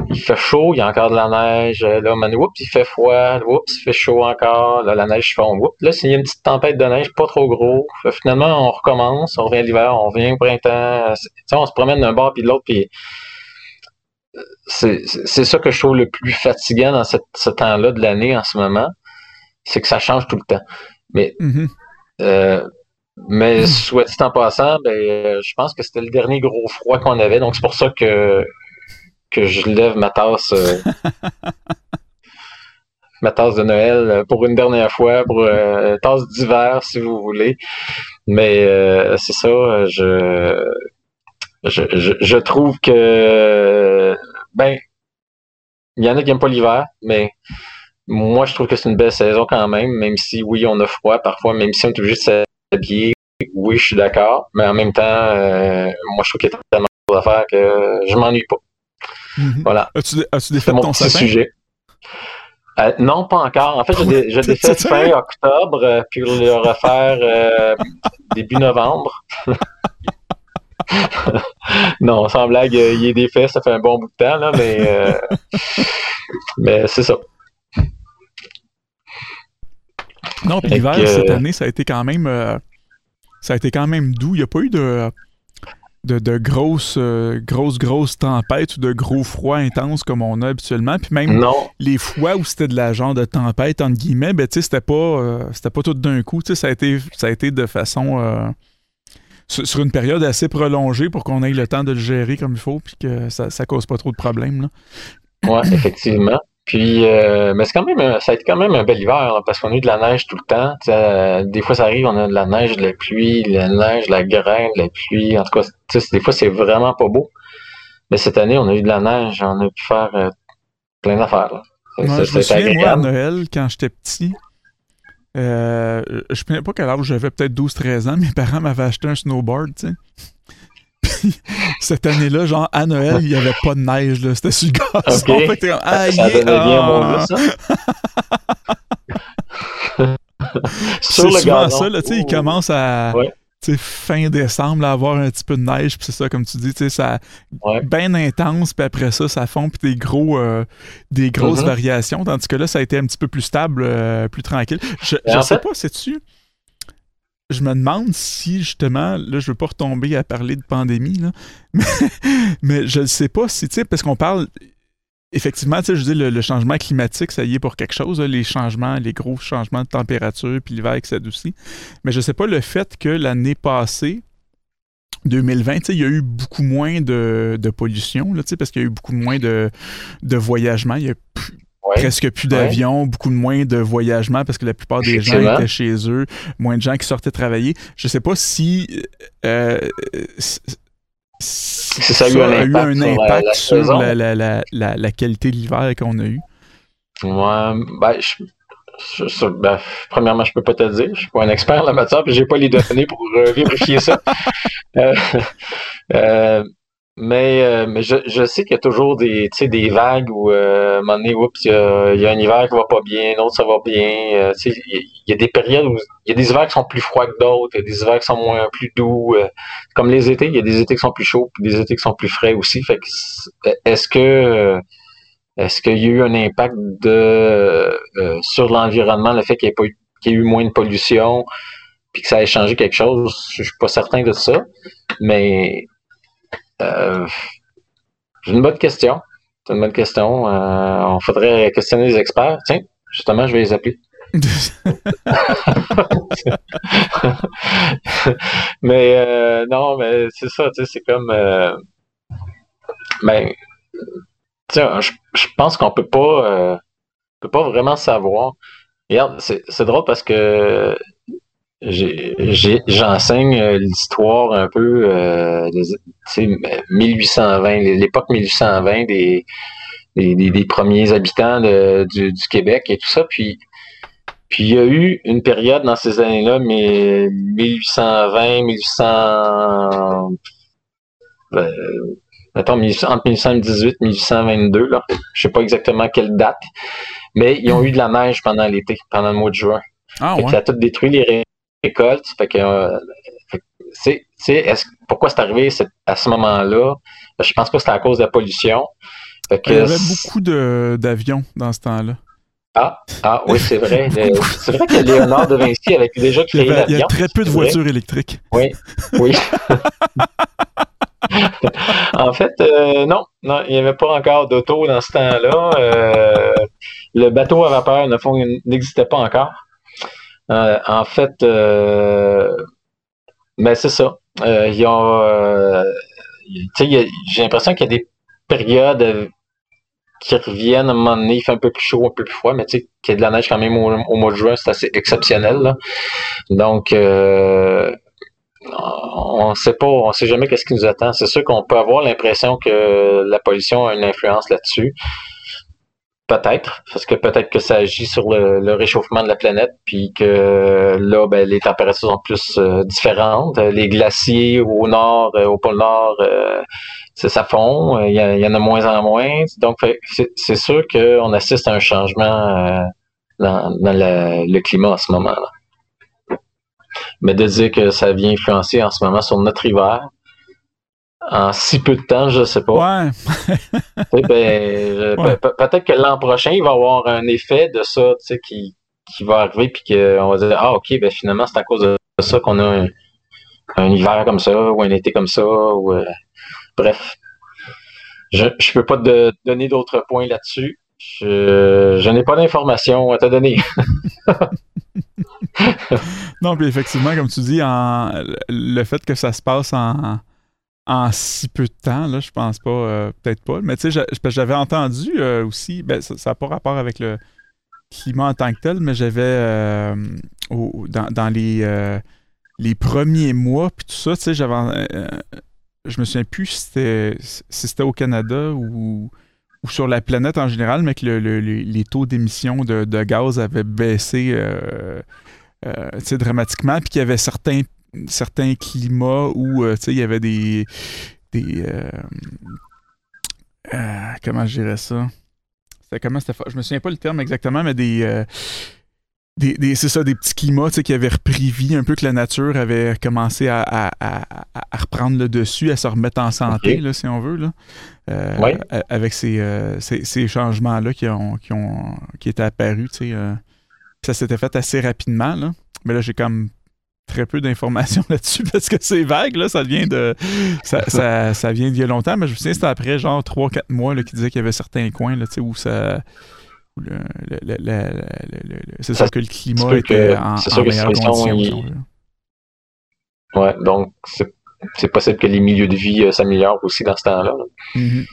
Il fait chaud, il y a encore de la neige. Là, man, oups, il fait froid. Oups, il fait chaud encore. Là, la neige fond. Oups, là, s'il y a une petite tempête de neige, pas trop gros. Finalement, on recommence, on revient l'hiver, on revient au printemps. on se promène d'un bord puis de l'autre, puis c'est ça que je trouve le plus fatigant dans cette, ce temps-là de l'année en ce moment, c'est que ça change tout le temps. Mais mm-hmm. euh, mais soit dit en passant, ben, euh, je pense que c'était le dernier gros froid qu'on avait, donc c'est pour ça que, que je lève ma tasse. Euh, *laughs* ma tasse de Noël euh, pour une dernière fois, pour une tasse d'hiver si vous voulez. Mais c'est ça, je, je, je, trouve que ben il y en a qui n'aiment pas l'hiver, mais moi je trouve que c'est une belle saison quand même, même si oui on a froid parfois, même si on est obligé de oui, je suis d'accord, mais en même temps, euh, moi, je trouve qu'il y a tellement de faire que je m'ennuie pas. Mhm. Voilà. As-tu, as-tu défait ton sapin? sujet. Euh, non, pas encore. En fait, je, l'ai *laughs* fait fin octobre, euh, puis le refaire *laughs* début novembre. *laughs* non, sans blague, il est défait, ça fait un bon bout de temps, là, mais, mais c'est ça. Non, puis l'hiver, cette année, ça a été quand même. Euh, ça a été quand même doux. Il n'y a pas eu de. De, grosses, euh, grosses, grosses tempêtes ou de gros froids intenses comme on a habituellement. Puis même les fois où c'était de la genre de tempête, entre guillemets, ben, c'était pas, euh, c'était pas tout d'un coup. Ça a, été, ça a été de façon. Sur, une période assez prolongée pour qu'on ait le temps de le gérer comme il faut puis que ça, ça cause pas trop de problèmes. Oui, effectivement. Puis, euh, mais c'est quand même, ça a été quand même un bel hiver parce qu'on a eu de la neige tout le temps. Euh, des fois, ça arrive, on a de la neige, de la pluie, de la neige, de la graine, de la pluie. En tout cas, des fois, c'est vraiment pas beau. Mais cette année, on a eu de la neige, on a pu faire euh, plein d'affaires. je me souviens, moi, à Noël, quand j'étais petit, euh, je ne sais pas quel âge j'avais, peut-être 12-13 ans, *laughs* mes parents m'avaient acheté un snowboard, tu sais. *laughs* cette année-là, genre à Noël, il n'y avait pas de neige. C'était sur le gaz. Okay. *laughs* Fait, comme, ah, ça donnait bien *laughs* sur le souvent ça, là, tu sais, il commence à... fin décembre, là, avoir un petit peu de neige, puis c'est ça, comme tu dis, ça bien intense, puis après ça, ça fond, puis des, gros, euh, des grosses mm-hmm. variations, tandis que là, ça a été un petit peu plus stable, euh, plus tranquille. Je, je sais pas, sais-tu je me demande si justement, là, je veux pas retomber à parler de pandémie, là, *laughs* mais, je ne sais pas si, tu sais, parce qu'on parle, effectivement, tu sais, je dis, le, changement climatique, ça y est pour quelque chose, les changements, les gros changements de température, puis l'hiver qui s'adoucit. Mais je sais pas le fait que l'année passée, 2020, il y a eu beaucoup moins de, pollution, là, parce qu'il y a eu beaucoup moins de, de. Il a presque plus d'avions, beaucoup moins de voyagements parce que la plupart des gens étaient chez eux, moins de gens qui sortaient travailler. Je sais pas si euh, ça, a eu un impact, sur, la, qualité de l'hiver qu'on a eu. Ouais, ben, je, ben, premièrement, je peux pas te dire. Je suis pas un expert en la matière, puis j'ai pas les données pour euh, vérifier ça. *laughs* euh, euh mais, euh, je, je sais qu'il y a toujours des, des vagues où, euh, à un moment donné, oups, il y, a, un hiver qui va pas bien, l'autre ça va bien. Euh, il y, a des périodes où il y a des hivers qui sont plus froids que d'autres, il y a des hivers qui sont moins plus doux. Euh, comme les étés, il y a des étés qui sont plus chauds, puis des étés qui sont plus frais aussi. Fait est-ce que est-ce qu'il y a eu un impact de sur l'environnement, le fait qu'il y, ait eu moins de pollution, puis que ça ait changé quelque chose? Je suis pas certain de ça. Mais euh, c'est une bonne question. C'est une bonne question. Euh, on faudrait questionner les experts. Tiens, justement, je vais les appeler. *laughs* mais euh, non, mais c'est ça, tu sais, c'est comme. ben, je, je pense qu'on peut pas, peut pas vraiment savoir. Regarde, c'est drôle parce que j'enseigne euh, l'histoire un peu euh, 1820, l'époque 1820 des, des, premiers habitants du, Québec et tout ça. Puis, puis il y a eu une période dans ces années-là, mais 1820, 1800, euh, mettons, entre 1818 et 1822, là. je sais pas exactement quelle date, mais ils ont eu de la neige pendant l'été, pendant le mois de juin. Ah, Ça a tout détruit les récoltes. Fait que, euh, c'est, pourquoi c'est arrivé à ce moment-là? Je pense pas que c'était à cause de la pollution. Il y avait beaucoup d'avions dans ce temps-là. Ah, ah oui, c'est vrai. *laughs* c'est vrai que Léonard de Vinci avait déjà créé l'avion. Il y a très peu de voitures électriques. Oui, oui. *laughs* en fait, euh, non, non, il n'y avait pas encore d'auto dans ce temps-là. Euh, le bateau à vapeur n'existait pas encore. Euh, en fait, ben c'est ça. A, j'ai l'impression qu'il y a des périodes qui reviennent à un moment donné, il fait un peu plus chaud, un peu plus froid, mais tu sais, qu'il y a de la neige quand même au, mois de juin, c'est assez exceptionnel. Donc, euh, on ne sait pas, on sait jamais qu'est-ce qui nous attend. C'est sûr qu'on peut avoir l'impression que la pollution a une influence là-dessus. Peut-être, parce que peut-être que ça agit sur le, réchauffement de la planète, puis que là, ben, les températures sont plus euh, différentes. Les glaciers au nord, euh, au pôle nord, euh, ça fond. Il y, en a moins en moins. Donc, c'est sûr qu'on assiste à un changement dans, le climat en ce moment-là. Mais de dire que ça vient influencer en ce moment sur notre hiver, en si peu de temps, je sais pas. Ouais. ben, *laughs* Peut-être que l'an prochain, il va y avoir un effet de ça qui, qui va arriver, puis qu'on va dire Ah, ok, ben finalement, c'est à cause de ça qu'on a un, hiver comme ça, ou un été comme ça, ou euh, bref. Je ne peux pas te donner d'autres points là-dessus. Je, je n'ai pas d'informations à te donner. *laughs* non, puis effectivement, comme tu dis, en, le fait que ça se passe en en si peu de temps, là, je pense pas, euh, peut-être pas. Mais tu sais, j'avais entendu euh, aussi, ben, ça n'a pas rapport avec le climat en tant que tel, mais j'avais euh, dans, les, premiers mois, puis tout ça, tu sais, j'avais. je me souviens plus si c'était au Canada ou, sur la planète en général, mais que les taux d'émission de, de, gaz avaient baissé dramatiquement, puis qu'il y avait certains certains climats où euh, il y avait des. des euh, euh, comment je dirais ça? Comment c'était Je me souviens pas le terme exactement, mais des. des, c'est ça, des petits climats qui avaient repris vie, un peu que la nature avait commencé à, à, à, reprendre le dessus, à se remettre en santé, là, si on veut, là, avec ces, ces, ces changements-là qui, ont, qui, ont, qui étaient apparus. ça s'était fait assez rapidement. Là. Mais là, j'ai comme très peu d'informations *laughs* là-dessus parce que c'est vague, là, ça vient de. Ça, *laughs* ça, ça vient d'il y a longtemps, mais je me souviens c'était après genre 3-4 mois qui disait qu'il y avait certains coins là, où ça. c'est sûr que le climat était en, en meilleure condition. Ouais, donc c'est possible que les milieux de vie euh, s'améliorent aussi dans ce temps-là. Mm-hmm.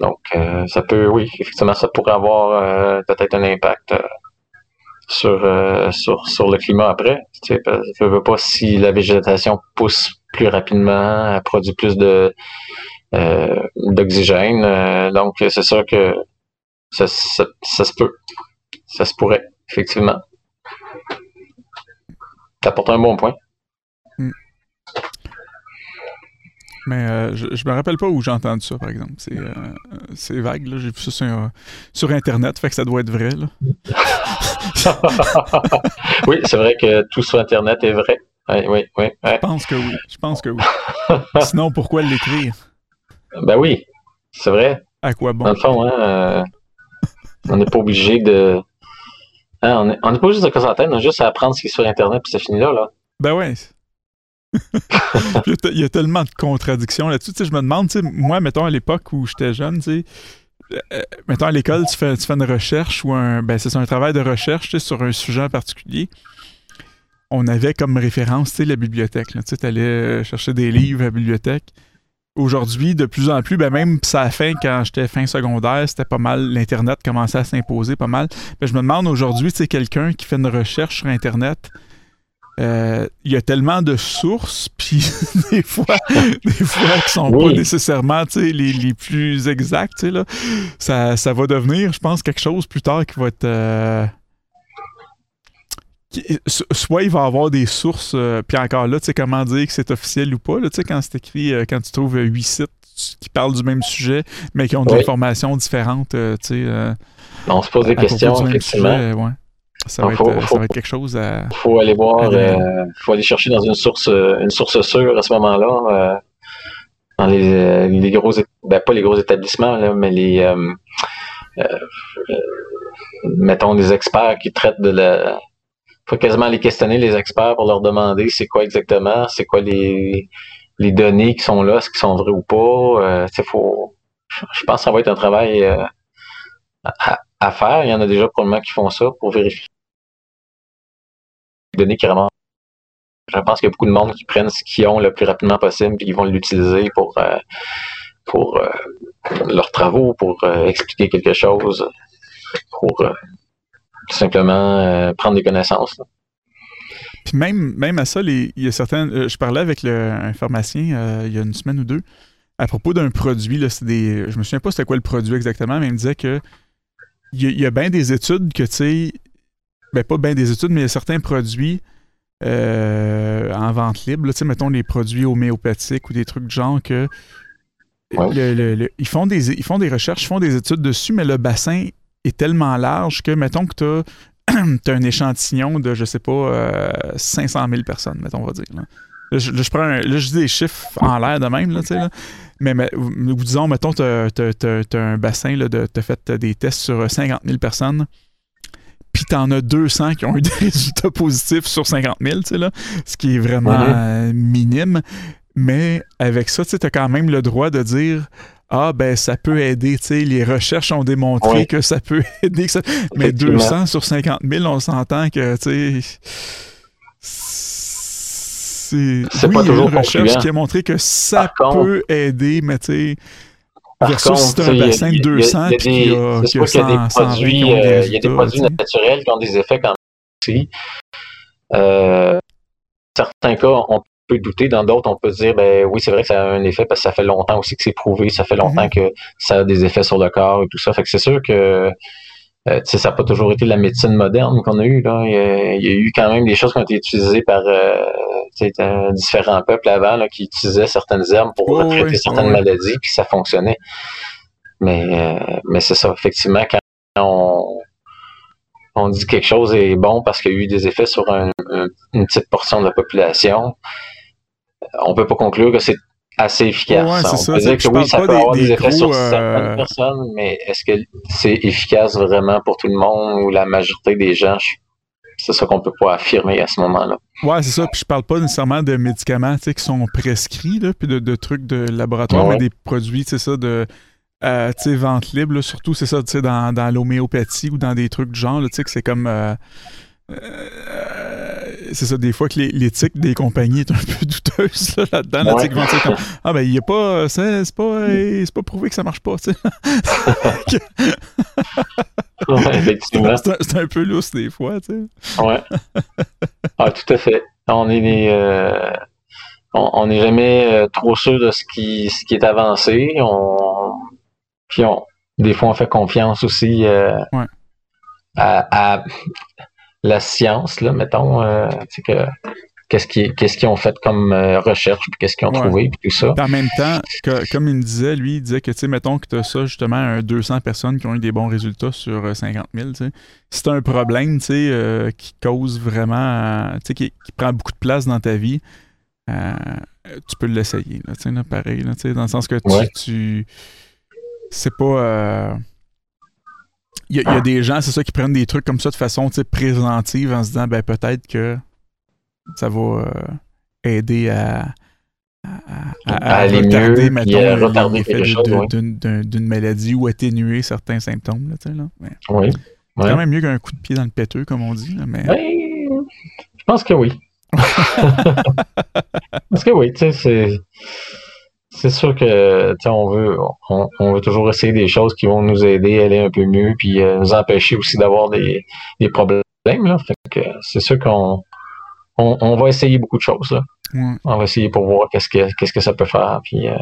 Donc, euh, ça peut, oui, effectivement, ça pourrait avoir euh, peut-être un impact sur, euh, sur, sur le climat après. Tu sais, veux pas si la végétation pousse plus rapidement, elle produit plus de euh, d'oxygène. Euh, donc c'est sûr que ça, ça, ça, se peut. Ça se pourrait, effectivement. T'apportes un bon point. Hmm. Mais euh, je, je me rappelle pas où j'ai entendu ça, par exemple. C'est, euh, vague, là. J'ai vu ça sur, sur, Internet, fait que ça doit être vrai, là. *laughs* oui, c'est vrai que tout sur Internet est vrai. Oui, oui, oui. Je pense que oui. Je pense que oui. *laughs* Sinon, pourquoi l'écrire? Ben oui, c'est vrai. À quoi bon? Dans le fond, hein, euh, on n'est pas obligé de. Hein, on n'est pas obligé de se concentrer, on a juste à apprendre ce qui est sur Internet, puis c'est fini là, là. Ben ouais *laughs* il, y a, tellement de contradictions là-dessus. je me demande, moi, mettons, à l'époque où j'étais jeune, tu euh, euh, mettons à l'école, tu fais, tu une recherche ou un. Ben, c'est un travail de recherche sur un sujet en particulier. On avait comme référence la bibliothèque. Tu allais euh, chercher des livres à la bibliothèque. Aujourd'hui, de plus en plus, ben même ça a fait quand j'étais fin secondaire, c'était pas mal, l'Internet commençait à s'imposer pas mal. Ben, je me demande aujourd'hui, c'est quelqu'un qui fait une recherche sur Internet, euh, il y a tellement de sources, *laughs* puis des fois, des fois qui sont pas nécessairement les, les plus exactes, là, ça, ça va devenir, je pense, quelque chose plus tard qui va être. Euh, soit il va avoir des sources, euh, puis encore là, tu sais, comment dire que c'est officiel ou pas, tu sais, quand c'est écrit, quand tu trouves huit sites qui parlent du même sujet, mais qui ont des informations différentes, tu sais. On se pose des questions, effectivement. Ça va, être, quelque chose à. Faut aller voir, euh, faut aller chercher dans une source, euh, une source sûre à ce moment-là. Euh, dans les, les, gros, ben pas les gros établissements, là, mais les, mettons, les experts qui traitent de la. Faut quasiment les questionner les experts pour leur demander c'est quoi exactement, c'est quoi les, les données qui sont là, est-ce qu'ils sont vraies ou pas. faut, je pense que ça va être un travail à, à, faire. Il y en a déjà probablement qui font ça pour vérifier données vraiment. Je pense qu'il y a beaucoup de monde qui prennent ce qu'ils ont le plus rapidement possible et ils vont l'utiliser pour, euh, pour euh, leurs travaux, pour euh, expliquer quelque chose, pour tout simplement prendre des connaissances. Puis même, même à ça, il y a certains. je parlais avec le, un pharmacien il y a une semaine ou deux à propos d'un produit. Là, des, je me souviens pas c'était quoi le produit exactement, mais il me disait que il y a bien des études que, tu sais, ben, pas bien des études, mais il y a certains produits euh, en vente libre, sais, mettons les produits homéopathiques ou des trucs de genre que ils, font des, ils font des recherches, ils font des études dessus, mais le bassin est tellement large que, mettons que tu as, *clears throat* un échantillon de, je sais pas, 500 euh, 000 personnes, mettons, on va dire. Là. je, prends là, je dis des chiffres en l'air de même, là, tu sais, là. Mais, mais, disons, mettons, tu as, un bassin, tu as fait des tests sur 50 000 personnes puis t'en as 200 qui ont eu des *laughs* résultats positifs sur 50 000, tu sais, là, ce qui est vraiment euh, minime. Mais avec ça, tu as quand même le droit de dire ah ben ça peut aider, tu sais, les recherches ont démontré que ça peut *laughs* aider. Ça... Mais 200 sur 50 000, on s'entend que, tu sais, c'est oui, pas toujours une recherche qui a montré que ça peut aider, mais tu sais, par contre, c'est un bassin de 200 il y a, des, produits, il y a des produits naturels qui ont des effets quand même aussi. Euh, certains cas, on peut douter, dans d'autres, on peut dire ben oui, c'est vrai que ça a un effet parce que ça fait longtemps aussi que c'est prouvé, ça fait longtemps mm-hmm. que ça a des effets sur le corps et tout ça. Fait que c'est sûr que euh, ça n'a pas toujours été la médecine moderne qu'on a eue. Là. Il, y a, eu quand même des choses qui ont été utilisées par euh, différents peuples avant là, qui utilisaient certaines herbes pour traiter certaines maladies, puis ça fonctionnait. Mais, euh, mais c'est ça, effectivement, quand on, on dit que quelque chose est bon parce qu'il y a eu des effets sur une petite portion de la population, on peut pas conclure que c'est assez efficace. on peut dire que oui, ça peut avoir des, effets sur certaines euh, personnes, mais est-ce que c'est efficace vraiment pour tout le monde ou la majorité des gens? C'est ça qu'on peut pas affirmer à ce moment-là. Ouais, c'est ça. Puis je parle pas nécessairement de médicaments qui sont prescrits, là, puis de, trucs de laboratoire, mais des produits, c'est ça, de euh, vente libre, surtout, c'est ça, dans, dans l'homéopathie ou dans des trucs du genre, tu sais, que c'est comme. Euh, euh, c'est ça, des fois que l'éthique des compagnies est un peu *laughs* douteuse là, dedans Là, comme, ah ben, il n'y a pas. C'est pas, c'est pas prouvé que ça marche pas, tu sais. *laughs* c'est un, peu lousse des fois, tu sais. Ouais. Ah, tout à fait. On est euh, on n'est jamais euh, trop sûr de ce qui, ce qui est avancé. On, puis on, des fois, on fait confiance aussi ouais. à, la science, là, mettons, euh, que qu'est-ce qu'ils qu'est-ce qu'ils ont fait comme euh, recherche, puis qu'est-ce qu'ils ont trouvé, puis tout ça. en même temps, comme il me disait, lui, il disait que, tu sais, mettons que tu as ça, justement, un 200 personnes qui ont eu des bons résultats sur 50 euh, 000, tu sais. C'est un problème, tu sais, qui cause vraiment, tu sais, qui, prend beaucoup de place dans ta vie. tu peux l'essayer, tu sais, pareil, tu sais, dans le sens que tu, tu c'est pas il y, a des gens, c'est ça, qui prennent des trucs comme ça de façon présentive en se disant ben peut-être que ça va euh, aider à, à, aller retarder, mettons, l'effet d'une maladie ou atténuer certains symptômes. Là, là. oui. C'est quand même mieux qu'un coup de pied dans le péteux, comme on dit. Là, mais... je pense que oui. *laughs* Parce que oui, tu sais, c'est c'est sûr que on veut on, veut toujours essayer des choses qui vont nous aider à aller un peu mieux puis euh, nous empêcher aussi d'avoir des, des problèmes là. Fait que c'est sûr qu'on on, va essayer beaucoup de choses. Là. On va essayer pour voir qu'est-ce que, qu'est-ce que ça peut faire. Puis, euh,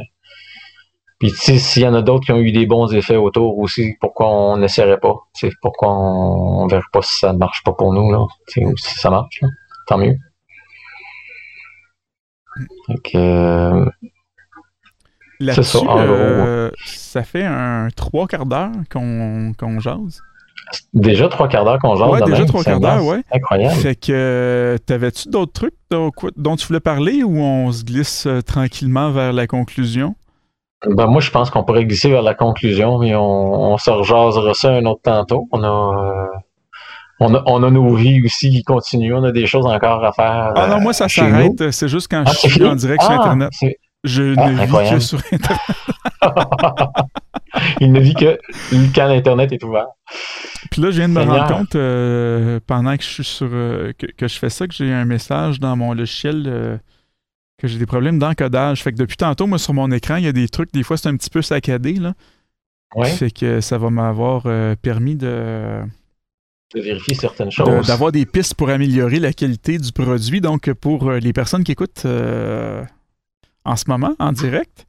puis s'il y en a d'autres qui ont eu des bons effets autour aussi, pourquoi on n'essaierait pas? C'est pourquoi on ne verrait pas si ça ne marche pas pour nous, là? ou si ça marche, là. tant mieux. Donc, euh, Là-dessus, ça, euh, ça fait un trois quarts d'heure qu'on qu'on jase. déjà trois quarts d'heure qu'on jase. Ouais, déjà même, trois quarts d'heure, ouais. Incroyable. Fait que euh, t'avais-tu d'autres trucs dont, tu voulais parler ou on se glisse euh, tranquillement vers la conclusion? Ben, moi, je pense qu'on pourrait glisser vers la conclusion, mais on, on se rejasera ça un autre tantôt. On a, euh, on a, on a nos vies aussi qui continuent. On a des choses encore à faire. Ah non, moi ça s'arrête. C'est juste quand Ah, je c'est suis en direct sur Ah, Internet. Je Ah, ne vis que sur Internet. *laughs* Il ne vit que quand l'Internet est ouvert. Puis là, je viens de me rendre compte euh, pendant que je suis sur euh, que, que je fais ça que j'ai un message dans mon logiciel euh, que j'ai des problèmes d'encodage. Fait que depuis tantôt, moi, sur mon écran, il y a des trucs, des fois, c'est un petit peu saccadé. Là. Ouais, Fait que ça va m'avoir permis de, de vérifier certaines choses. d'avoir des pistes pour améliorer la qualité du produit. Donc, pour les personnes qui écoutent en ce moment, en direct,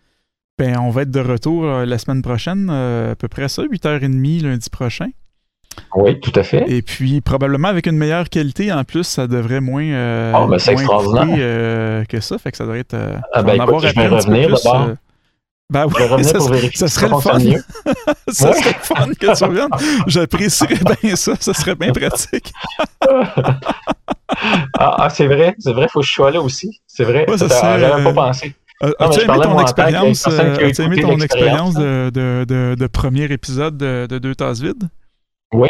ben, on va être de retour euh, la semaine prochaine, euh, à peu près ça, 8h30 lundi prochain. Oui, tout à fait. Et puis, probablement avec une meilleure qualité, en plus, ça devrait moins, euh, ben, c'est extraordinaire. euh, que ça. Fait que ça devrait être... Ah, ben, écoute, avoir je vais revenir d'abord. Ben oui, *laughs* ça, pour ça serait le fun. *laughs* ça Ouais. serait le fun que tu reviennes. *laughs* J'apprécierais bien ça. Ça serait bien pratique. Ah, ah, c'est vrai, c'est vrai, faut que je sois là aussi. C'est vrai, Ouais, ça ça, serait, j'avais pas pensé. Euh, As-tu aimé ton expérience, euh, as-tu aimé ton expérience de, de, de, de premier épisode de, de Deux Tasses Vides? Oui,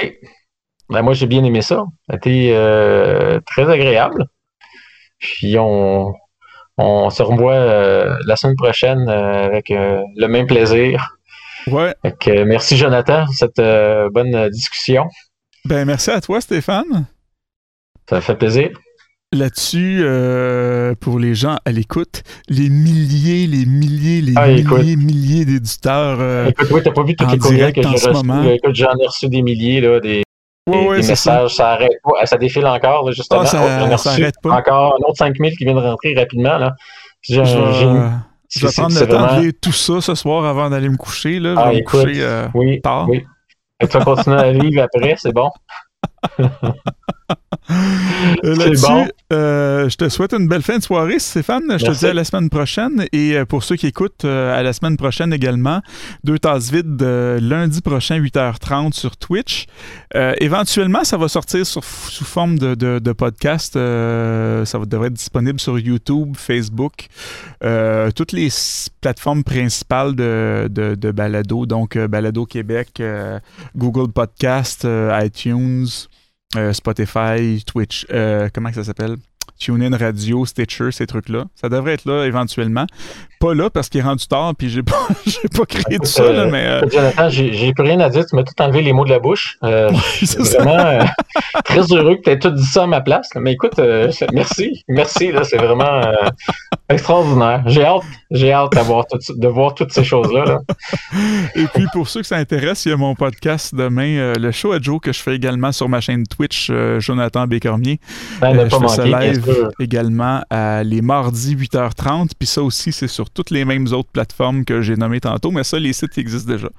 ben, moi j'ai bien aimé ça. Été euh, très agréable. Puis on, on se revoit euh, la semaine prochaine euh, avec le même plaisir. Ouais. Merci Jonathan pour cette bonne discussion. Ben, merci à toi, Stéphane. Ça fait plaisir. Là-dessus, euh, pour les gens à l'écoute, les milliers, les milliers, les Ah, milliers, écoute. milliers d'éditeurs. euh, Écoute, oui, t'as pas vu tous en les courriels que j'ai en ce reçus. Écoute, j'en ai reçu des milliers, là, des, ouais, des- ouais, des c'est ça. messages. Ça arrête pas. Ça défile encore, là, justement. Ah, ça- Oh, ça arrête pas. Encore un autre 5000 qui vient de rentrer rapidement. Là. J'ai- Je vais, prendre le temps de lire tout ça ce soir avant d'aller me coucher. Là. Je Ah, vais me écoute, coucher euh, Oui, tard. oui. Tu vas continuer à vivre après, c'est bon. Euh, Là-dessus, bon. euh, je te souhaite une belle fin de soirée, Stéphane. Je te dis à la semaine prochaine. Et euh, pour ceux qui écoutent, à la semaine prochaine également. Deux tasses vides euh, lundi prochain, 8h30 sur Twitch. Euh, éventuellement, ça va sortir sur- sous forme de, de- de podcast. Ça devrait être disponible sur YouTube, Facebook, toutes les plateformes principales de, de, balado. Donc, Balado Québec, Google Podcast, euh, Euh, Spotify, Twitch, euh, comment ça s'appelle? TuneIn Radio, Stitcher, ces trucs-là. Ça devrait être là éventuellement. Pas là parce qu'il est rendu tard puis j'ai pas, *laughs* j'ai pas créé tout ça, là, mais euh, Jonathan, j'ai j'ai plus rien à dire. Tu m'as tout enlevé les mots de la bouche. Euh, *laughs* c'est vraiment euh, très heureux que tu aies tout dit ça à ma place. là. Mais écoute, euh, *laughs* merci. Merci, là, c'est vraiment euh, extraordinaire. J'ai hâte, j'ai hâte tout- de voir toutes ces choses-là. là. Et puis pour ceux que ça intéresse, il y a mon podcast demain, euh, le show à Joe que je fais également sur ma chaîne Twitch, euh, Jonathan Bécormier. Ne Euh, pas manquer, bien live. Également à les mardis 8h30. Puis ça aussi, c'est sur toutes les mêmes autres plateformes que j'ai nommées tantôt, mais ça, les sites existent déjà.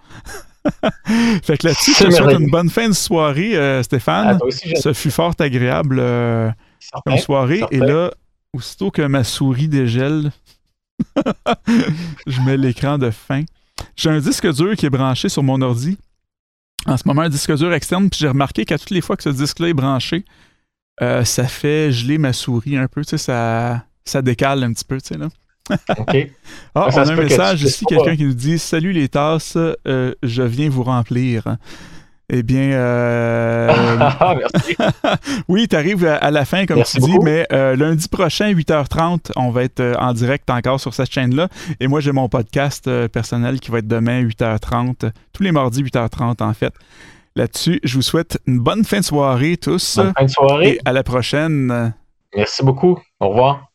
*laughs* fait que là-dessus, je te souhaite une bonne fin de soirée, euh, Stéphane. toi aussi. Ça fut fort agréable euh, comme soirée. Et là, aussitôt que ma souris dégèle, *laughs* je mets l'écran de fin. J'ai un disque dur qui est branché sur mon ordi. En ce moment, un disque dur externe, puis j'ai remarqué qu'à toutes les fois que ce disque-là est branché, euh, ça fait geler ma souris un peu, tu sais, ça, ça décale un petit peu, tu sais, là. OK. *laughs* Ah, Ça on a un que message ici, quelqu'un qui nous dit Salut les tasses, euh, je viens vous remplir. Eh bien, euh, *laughs* Ah, merci. *laughs* oui, tu arrives à, la fin, comme Merci tu dis, beaucoup. mais euh, lundi prochain, 8h30, on va être euh, en direct encore sur cette chaîne-là. Et moi, j'ai mon podcast personnel qui va être demain, 8h30, tous les mardis, 8h30 en fait. Là-dessus, je vous souhaite une bonne fin de soirée tous Bonne fin de soirée. et à la prochaine. Merci beaucoup. Au revoir.